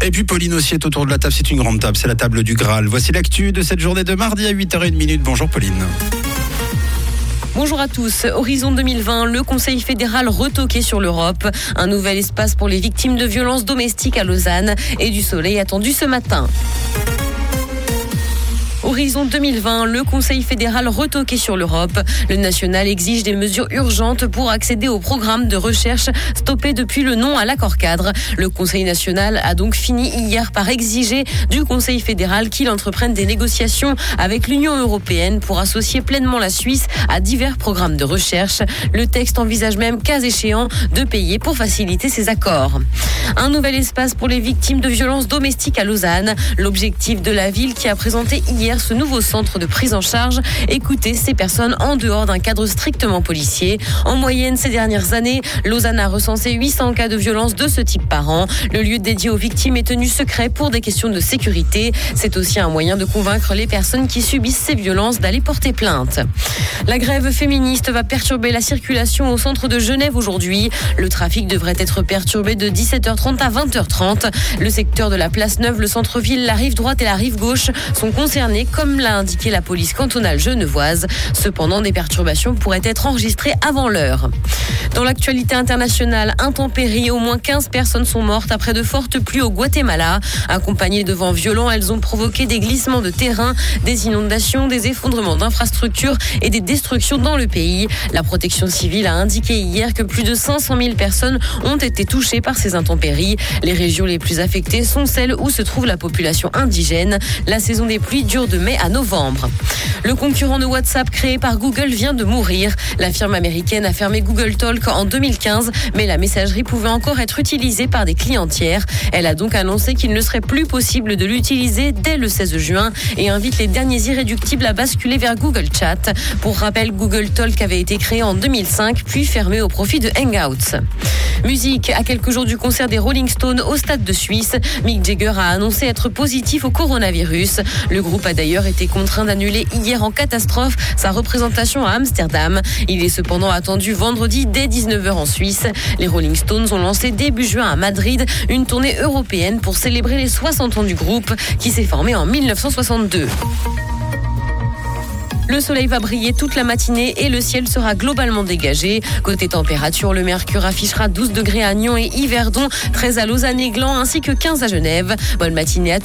Et puis Pauline aussi est autour de la table, c'est une grande table, c'est la table du Graal. Voici l'actu de cette journée de mardi à 8h01 Bonjour Pauline. Bonjour à tous. Horizon 2020, le Conseil fédéral retoqué sur l'Europe. Un nouvel espace pour les victimes de violences domestiques à Lausanne et du soleil attendu ce matin. Horizon 2020, le Conseil fédéral retoqué sur l'Europe. Le national exige des mesures urgentes pour accéder au programme de recherche stoppé depuis le non à l'accord cadre. Le Conseil national a donc fini hier par exiger du Conseil fédéral qu'il entreprenne des négociations avec l'Union européenne pour associer pleinement la Suisse à divers programmes de recherche. Le texte envisage même, cas échéant, de payer pour faciliter ces accords. Un nouvel espace pour les victimes de violences domestiques à Lausanne. L'objectif de la ville qui a présenté hier ce nouveau centre de prise en charge, écouter ces personnes en dehors d'un cadre strictement policier. En moyenne, ces dernières années, Lausanne a recensé 800 cas de violence de ce type par an. Le lieu dédié aux victimes est tenu secret pour des questions de sécurité. C'est aussi un moyen de convaincre les personnes qui subissent ces violences d'aller porter plainte. La grève féministe va perturber la circulation au centre de Genève aujourd'hui. Le trafic devrait être perturbé de 17h30 à 20h30. Le secteur de la place Neuve, le centre-ville, la rive droite et la rive gauche sont concernés comme l'a indiqué la police cantonale genevoise. Cependant, des perturbations pourraient être enregistrées avant l'heure. Dans l'actualité internationale, intempérie, au moins 15 personnes sont mortes après de fortes pluies au Guatemala. Accompagnées de vents violents, elles ont provoqué des glissements de terrain, des inondations, des effondrements d'infrastructures et des destructions dans le pays. La protection civile a indiqué hier que plus de 500 000 personnes ont été touchées par ces intempéries. Les régions les plus affectées sont celles où se trouve la population indigène. La saison des pluies dure mai à novembre. Le concurrent de WhatsApp créé par Google vient de mourir. La firme américaine a fermé Google Talk en 2015, mais la messagerie pouvait encore être utilisée par des clients tiers. Elle a donc annoncé qu'il ne serait plus possible de l'utiliser dès le 16 juin et invite les derniers irréductibles à basculer vers Google Chat. Pour rappel, Google Talk avait été créé en 2005 puis fermé au profit de Hangouts. Musique, à quelques jours du concert des Rolling Stones au Stade de Suisse, Mick Jagger a annoncé être positif au coronavirus. Le groupe a d'ailleurs été contraint d'annuler hier en catastrophe sa représentation à Amsterdam. Il est cependant attendu vendredi dès 19h en Suisse. Les Rolling Stones ont lancé début juin à Madrid une tournée européenne pour célébrer les 60 ans du groupe qui s'est formé en 1962. Le soleil va briller toute la matinée et le ciel sera globalement dégagé. Côté température, le mercure affichera 12 degrés à Nyon et Yverdon, 13 à Lausanne et ainsi que 15 à Genève. Bonne matinée à tous.